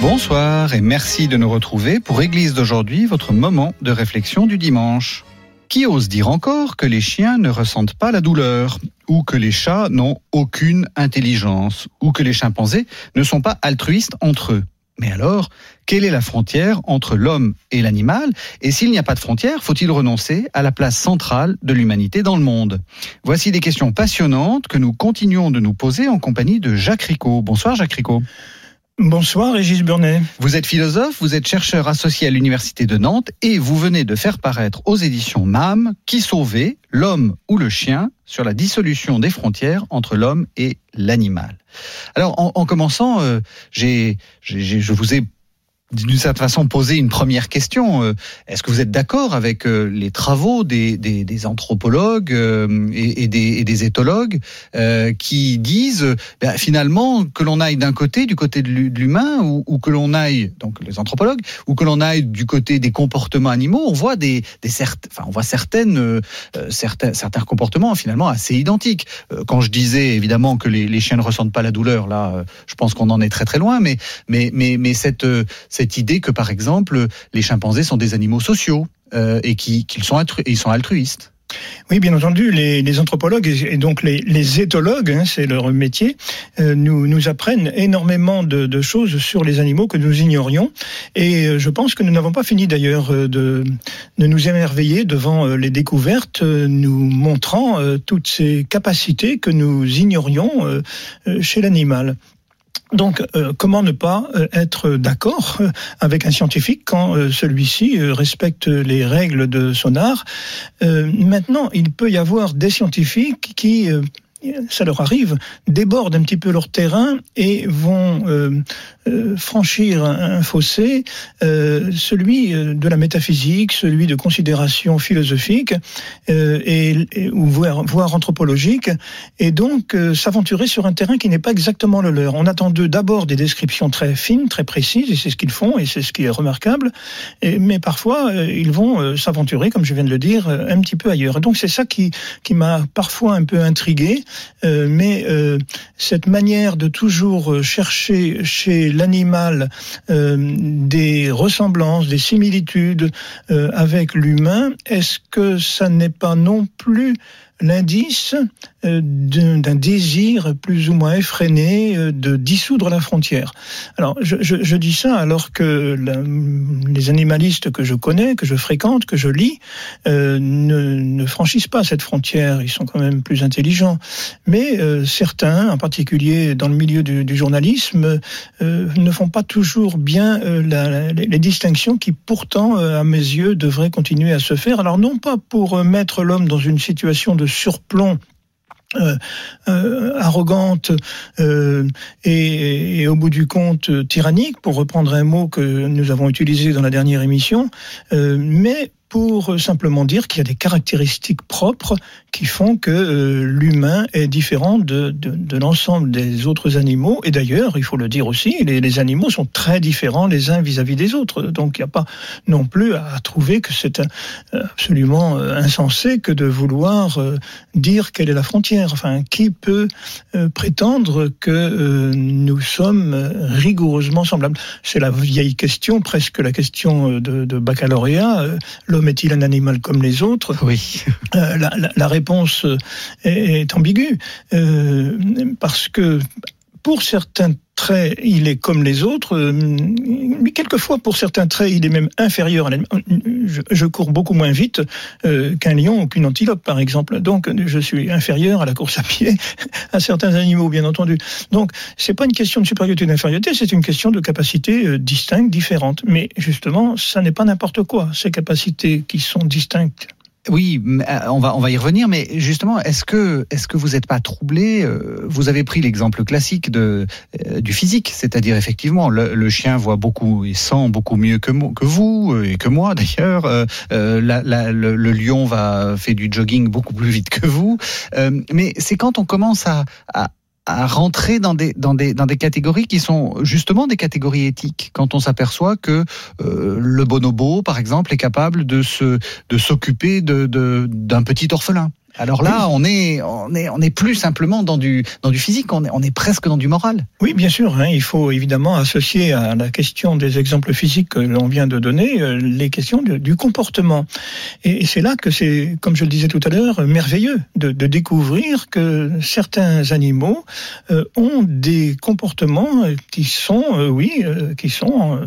Bonsoir et merci de nous retrouver pour Église d'aujourd'hui, votre moment de réflexion du dimanche. Qui ose dire encore que les chiens ne ressentent pas la douleur, ou que les chats n'ont aucune intelligence, ou que les chimpanzés ne sont pas altruistes entre eux? Mais alors, quelle est la frontière entre l'homme et l'animal? Et s'il n'y a pas de frontière, faut-il renoncer à la place centrale de l'humanité dans le monde? Voici des questions passionnantes que nous continuons de nous poser en compagnie de Jacques Ricot. Bonsoir Jacques Ricot. Bonsoir Régis Burnet. Vous êtes philosophe, vous êtes chercheur associé à l'Université de Nantes et vous venez de faire paraître aux éditions MAM Qui sauver, l'homme ou le chien sur la dissolution des frontières entre l'homme et l'animal. Alors en, commençant, euh, je vous ai d'une certaine façon poser une première question. Euh, est-ce que vous êtes d'accord avec euh, les travaux des, des, anthropologues euh, et, des, éthologues qui disent ben, finalement que l'on aille d'un côté, du côté de l'humain, ou, que l'on aille, donc les anthropologues, ou que l'on aille du côté des comportements animaux, on voit des, certes, enfin on voit certaines, certains, certains comportements finalement assez identiques. quand je disais évidemment que les, chiens ne ressentent pas la douleur, là, je pense qu'on en est très très loin, mais mais mais, cette cette idée que, par exemple, les chimpanzés sont des animaux sociaux euh, et qu'ils sont, ils sont altruistes. Oui, bien entendu, les, anthropologues et donc les, éthologues, hein, c'est leur métier, euh, nous, nous apprennent énormément de, choses sur les animaux que nous ignorions. Et euh, je pense que nous n'avons pas fini d'ailleurs de, de, nous émerveiller devant les découvertes, nous montrant toutes ces capacités que nous ignorions chez l'animal. Donc, euh, comment ne pas euh, être d'accord euh, avec un scientifique quand celui-ci respecte les règles de son art? Maintenant, il peut y avoir des scientifiques qui ça leur arrive, débordent un petit peu leur terrain et vont euh, euh, franchir un, fossé, euh, celui de la métaphysique, celui de considération philosophique et, ou voire, voire, anthropologique, et donc s'aventurer sur un terrain qui n'est pas exactement le leur. On attend d'eux d'abord des descriptions très fines, très précises, et c'est ce qu'ils font, et c'est ce qui est remarquable, et, mais parfois ils vont s'aventurer, comme je viens de le dire, un petit peu ailleurs. Et donc c'est ça qui, qui m'a parfois un peu intrigué. Euh, mais euh, cette manière de toujours euh, chercher chez l'animal des ressemblances, des similitudes avec l'humain, est-ce que ça n'est pas non plus l'indice d'un désir plus ou moins effréné euh, de dissoudre la frontière. Alors, je, je, je dis ça alors que les animalistes que je connais, que je fréquente, que je lis, euh, ne, franchissent pas cette frontière. Ils sont quand même plus intelligents. Mais euh, certains, en particulier dans le milieu du, du journalisme, ne font pas toujours bien la, les, les, distinctions qui, pourtant, à mes yeux, devraient continuer à se faire. Alors, non pas pour mettre l'homme dans une situation de surplomb euh, euh, arrogante euh, et, au bout du compte tyrannique, pour reprendre un mot que nous avons utilisé dans la dernière émission, mais pour simplement dire qu'il y a des caractéristiques propres qui font que euh, l'humain est différent de, de, de l'ensemble des autres animaux. Et d'ailleurs, il faut le dire aussi, les, les animaux sont très différents les uns vis-à-vis des autres. Donc il n'y a pas non plus à trouver que c'est absolument euh, insensé que de vouloir euh, dire quelle est la frontière. Enfin, qui peut prétendre que nous sommes rigoureusement semblables? C'est la vieille question, presque la question de, de baccalauréat l'homme est-il un animal comme les autres Oui. Euh, la, la, la, réponse est, est ambiguë euh, parce que pour certains traits, il est comme les autres, euh, mais quelquefois, pour certains traits, il est même inférieur. Je, cours beaucoup moins vite euh, qu'un lion ou qu'une antilope, par exemple. Donc, je suis inférieur à la course à pied à certains animaux, bien entendu. Donc, c'est pas une question de supériorité ou d'infériorité, c'est une question de capacité euh, distincte, différente. Mais justement, ça n'est pas n'importe quoi. Ces capacités qui sont distinctes Oui, euh, on va on va y revenir, mais justement, est-ce que est-ce que vous n'êtes pas troublé euh, Vous avez pris l'exemple classique de euh, du physique, c'est-à-dire effectivement le, chien voit beaucoup et sent beaucoup mieux que que vous et que moi d'ailleurs. le, lion va fait du jogging beaucoup plus vite que vous, mais c'est quand on commence à, à rentrer dans des, dans, des, dans des catégories qui sont justement des catégories éthiques. Quand on s'aperçoit que euh, le bonobo, par exemple, est capable de s'occuper de, d'un petit orphelin. Alors là, on est, on est, on est plus simplement dans du, dans du physique, on est, on est presque dans du moral. Oui, bien sûr. Hein, il faut évidemment associer à la question des exemples physiques que l'on vient de donner euh, les questions du comportement. Et, c'est là que c'est, comme je le disais tout à l'heure, merveilleux de, découvrir que certains animaux euh, ont des comportements qui sont, euh, oui, qui sont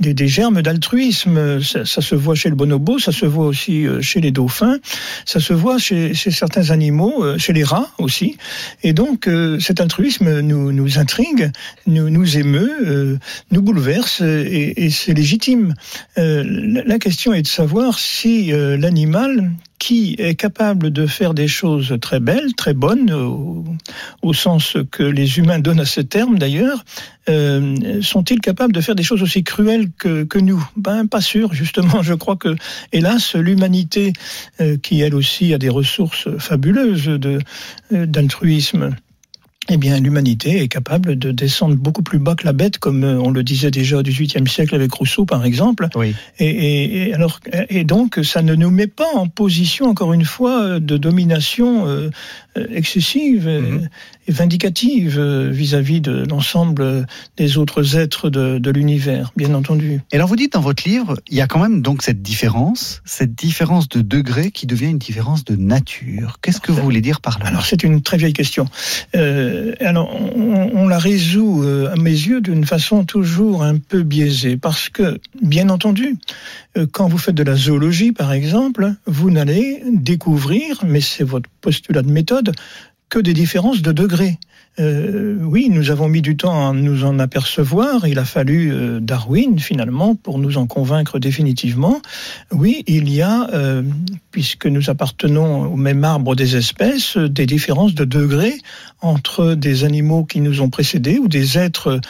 des, germes d'altruisme. Ça, se voit chez le bonobo, ça se voit aussi chez les dauphins, ça se voit chez certains animaux, euh, chez les rats aussi. Et donc euh, cet altruisme nous, intrigue, nous, nous émeut, euh, nous bouleverse et, c'est légitime. la question est de savoir si l'animal qui est capable de faire des choses très belles, très bonnes, au, sens que les humains donnent à ce terme d'ailleurs, euh, sont-ils capables de faire des choses aussi cruelles que, que nous? Ben pas sûr, justement. Je crois que, hélas, l'humanité, euh, qui elle aussi a des ressources fabuleuses de euh, d'altruisme, eh bien, l'humanité est capable de descendre beaucoup plus bas que la bête, comme euh, on le disait déjà au XVIIIe siècle avec Rousseau, par exemple. Oui. Et, et, alors, et donc, ça ne nous met pas en position, encore une fois, de domination euh, excessive mhm. et vindicative euh, vis-à-vis de l'ensemble des autres êtres de, de l'univers, bien entendu. Et alors, vous dites dans votre livre, il y a quand même donc cette différence, cette différence de degré qui devient une différence de nature. Qu'est-ce que vous voulez dire par là? Alors, c'est une très vieille question. Euh, euh, alors, on, la résout, euh, à mes yeux, d'une façon toujours un peu biaisée, parce que, bien entendu, euh, quand vous faites de la zoologie, par exemple, vous n'allez découvrir, mais c'est votre postulat de méthode, que des différences de degrés. Euh, oui, nous avons mis du temps à nous en apercevoir. Il a fallu euh, Darwin, finalement, pour nous en convaincre définitivement. Oui, il y a, euh, puisque nous appartenons au même arbre des espèces, des différences de degrés entre des animaux qui nous ont précédés ou des êtres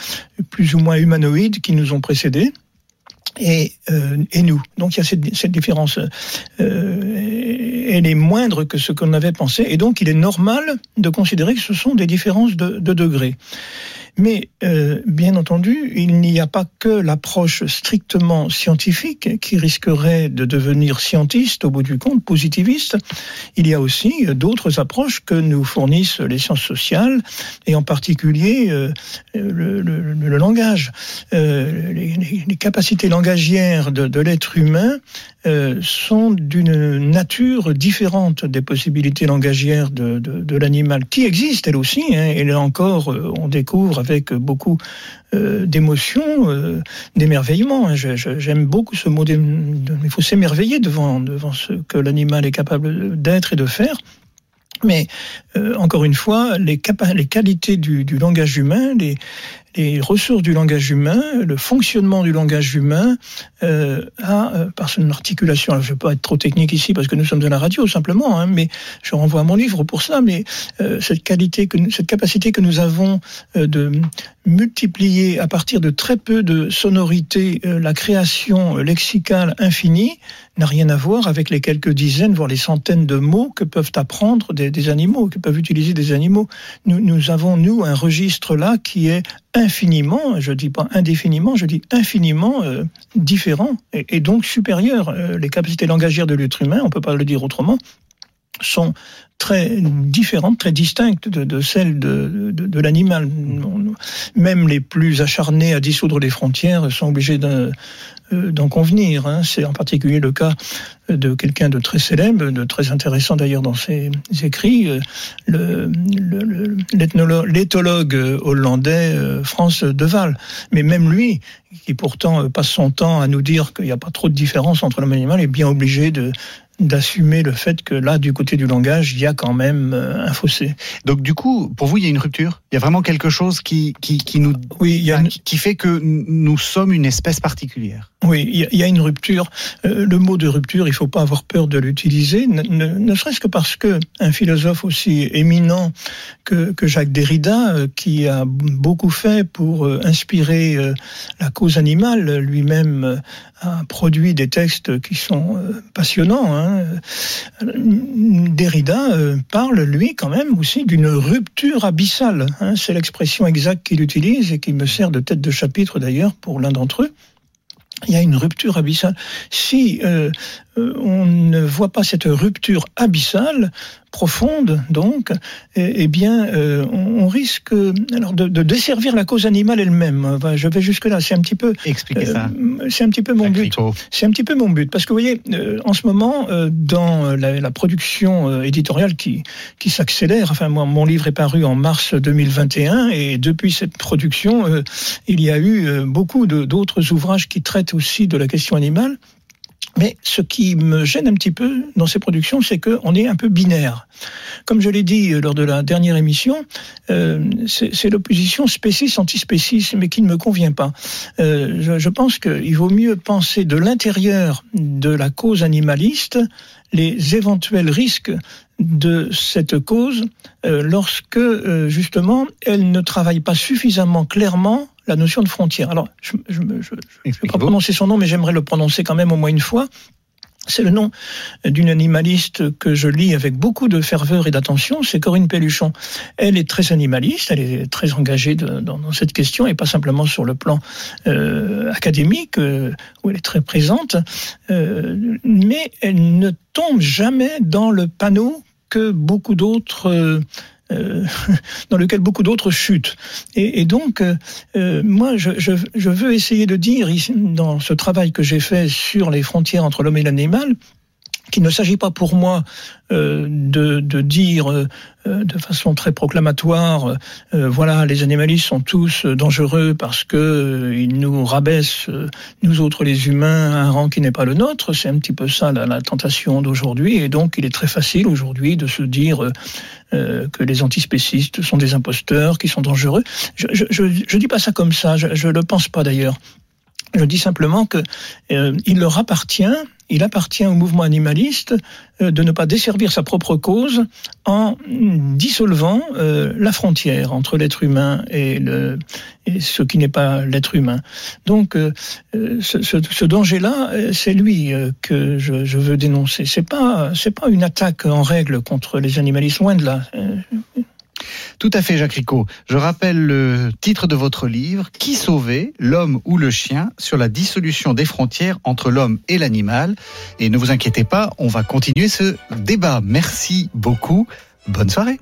plus ou moins humanoïdes qui nous ont précédés et, euh, et nous. Donc il y a cette, cette différence. Euh, elle est moindre que ce qu'on avait pensé, et donc il est normal de considérer que ce sont des différences de, de degrés. Mais euh, bien entendu, il n'y a pas que l'approche strictement scientifique qui risquerait de devenir scientiste au bout du compte, positiviste. Il y a aussi d'autres approches que nous fournissent les sciences sociales et en particulier euh, le, langage. Euh, les, capacités langagières de, l'être humain euh, sont d'une nature différente des possibilités langagières de, l'animal, qui existe elle aussi. Hein, et là encore, euh, on découvre avec beaucoup euh, d'émotion, euh, d'émerveillement. Hein. J'aime beaucoup ce mot. Il faut s'émerveiller devant, devant ce que l'animal est capable d'être et de faire. Mais euh, encore une fois, les, qualités du, langage humain, les ressources du langage humain, le fonctionnement du langage humain euh, a, euh, par son articulation, alors je ne vais pas être trop technique ici parce que nous sommes de la radio simplement, hein, mais je renvoie à mon livre pour ça, mais euh, cette qualité, que, cette capacité que nous avons euh, de multiplier à partir de très peu de sonorités euh, la création lexicale infinie n'a rien à voir avec les quelques dizaines, voire les centaines de mots que peuvent apprendre des, animaux, que peuvent utiliser des animaux. Nous, avons, nous, un registre là qui est infiniment, je dis pas indéfiniment, je dis infiniment euh, différent et, donc supérieur. Euh, les capacités langagières de l'être humain, on peut pas le dire autrement, sont très différentes, très distinctes de, celles de, l'animal. Même les plus acharnés à dissoudre les frontières sont obligés d'en convenir. Hein. C'est en particulier le cas de quelqu'un de très célèbre, de très intéressant d'ailleurs dans ses écrits, euh, l'éthologue hollandais euh, France Deval. Mais même lui, qui pourtant passe son temps à nous dire qu'il n'y a pas trop de différence entre l'homme et l'animal, est bien obligé de d'assumer le fait que là, du côté du langage, il y a quand même euh, un fossé. Donc du coup, pour vous, il y a une rupture? Il y a vraiment quelque chose qui, qui, qui nous... Oui, il y a une- qui fait que nous sommes une espèce particulière? Oui, il y a- une rupture. Euh, Le mot de rupture, il faut pas avoir peur de l'utiliser, ne, ne- ne serait-ce que parce que un philosophe aussi éminent que, que Jacques Derrida, euh, qui a beaucoup fait pour inspirer la cause animale, lui-même a produit des textes qui sont euh, passionnants. hein. Derrida euh, parle, lui, quand même aussi d'une rupture abyssale. hein. C'est l'expression exacte qu'il utilise et qui me sert de tête de chapitre d'ailleurs pour l'un d'entre eux il y a une rupture abyssale. Si euh, on ne voit pas cette rupture abyssale, profonde donc, eh, eh bien, euh, on, on risque alors de, de desservir la cause animale elle-même. Enfin, je vais jusque là. C'est un petit peu, Expliquez ça. euh, c'est un petit peu mon but. C'est un petit peu mon but parce que vous voyez, euh, en ce moment, euh, dans la, la production euh, éditoriale qui qui s'accélère. Enfin, moi, mon livre est paru en mars 2021 et depuis cette production, euh, il y a eu euh, beaucoup d'autres ouvrages qui traitent aussi de la question animale. Mais ce qui me gêne un petit peu dans ces productions, c'est qu'on est un peu binaire. Comme je l'ai dit euh, lors de la dernière émission, euh, c'est l'opposition spécis-antispécis, mais qui ne me convient pas. Euh, je, je pense qu'il vaut mieux penser de l'intérieur de la cause animaliste les éventuels risques de cette cause euh, lorsque euh, justement elle ne travaille pas suffisamment clairement la notion de frontière. Alors, je ne vais pas prononcer son nom, mais j'aimerais le prononcer quand même au moins une fois. C'est le nom d'une animaliste que je lis avec beaucoup de ferveur et d'attention, c'est Corinne Pelluchon. Elle est très animaliste, elle est très engagée de- dans, dans cette question, et pas simplement sur le plan euh, académique, euh, où elle est très présente, euh, mais elle ne tombe jamais dans le panneau que beaucoup d'autres... euh, dans lequel beaucoup d'autres chutent. Et, donc, euh, euh, moi, je, je, je veux essayer de dire, dans ce travail que j'ai fait sur les frontières entre l'homme et l'animal, qu'il ne s'agit pas pour moi euh, de, dire euh, de façon très proclamatoire, euh, voilà, les animalistes sont tous dangereux parce que ils nous rabaissent, nous autres les humains, à un rang qui n'est pas le nôtre. C'est un petit peu ça la, la tentation d'aujourd'hui. Et donc, il est très facile aujourd'hui de se dire que les antispécistes sont des imposteurs, qui sont dangereux. Je, je dis pas ça comme ça. Je, je le pense pas d'ailleurs. Je dis simplement que euh, il leur appartient, il appartient au mouvement animaliste euh, de ne pas desservir sa propre cause en dissolvant euh, la frontière entre l'être humain et, le, et ce qui n'est pas l'être humain. Donc, euh, euh, ce, ce, ce danger-là, euh, c'est lui que je, je veux dénoncer. C'est pas, c'est pas une attaque en règle contre les animalistes, loin de là. Tout à fait, Jacques Ricot. Je rappelle le titre de votre livre, Qui sauver, l'homme ou le chien, sur la dissolution des frontières entre l'homme et l'animal. Et ne vous inquiétez pas, on va continuer ce débat. Merci beaucoup. Bonne soirée.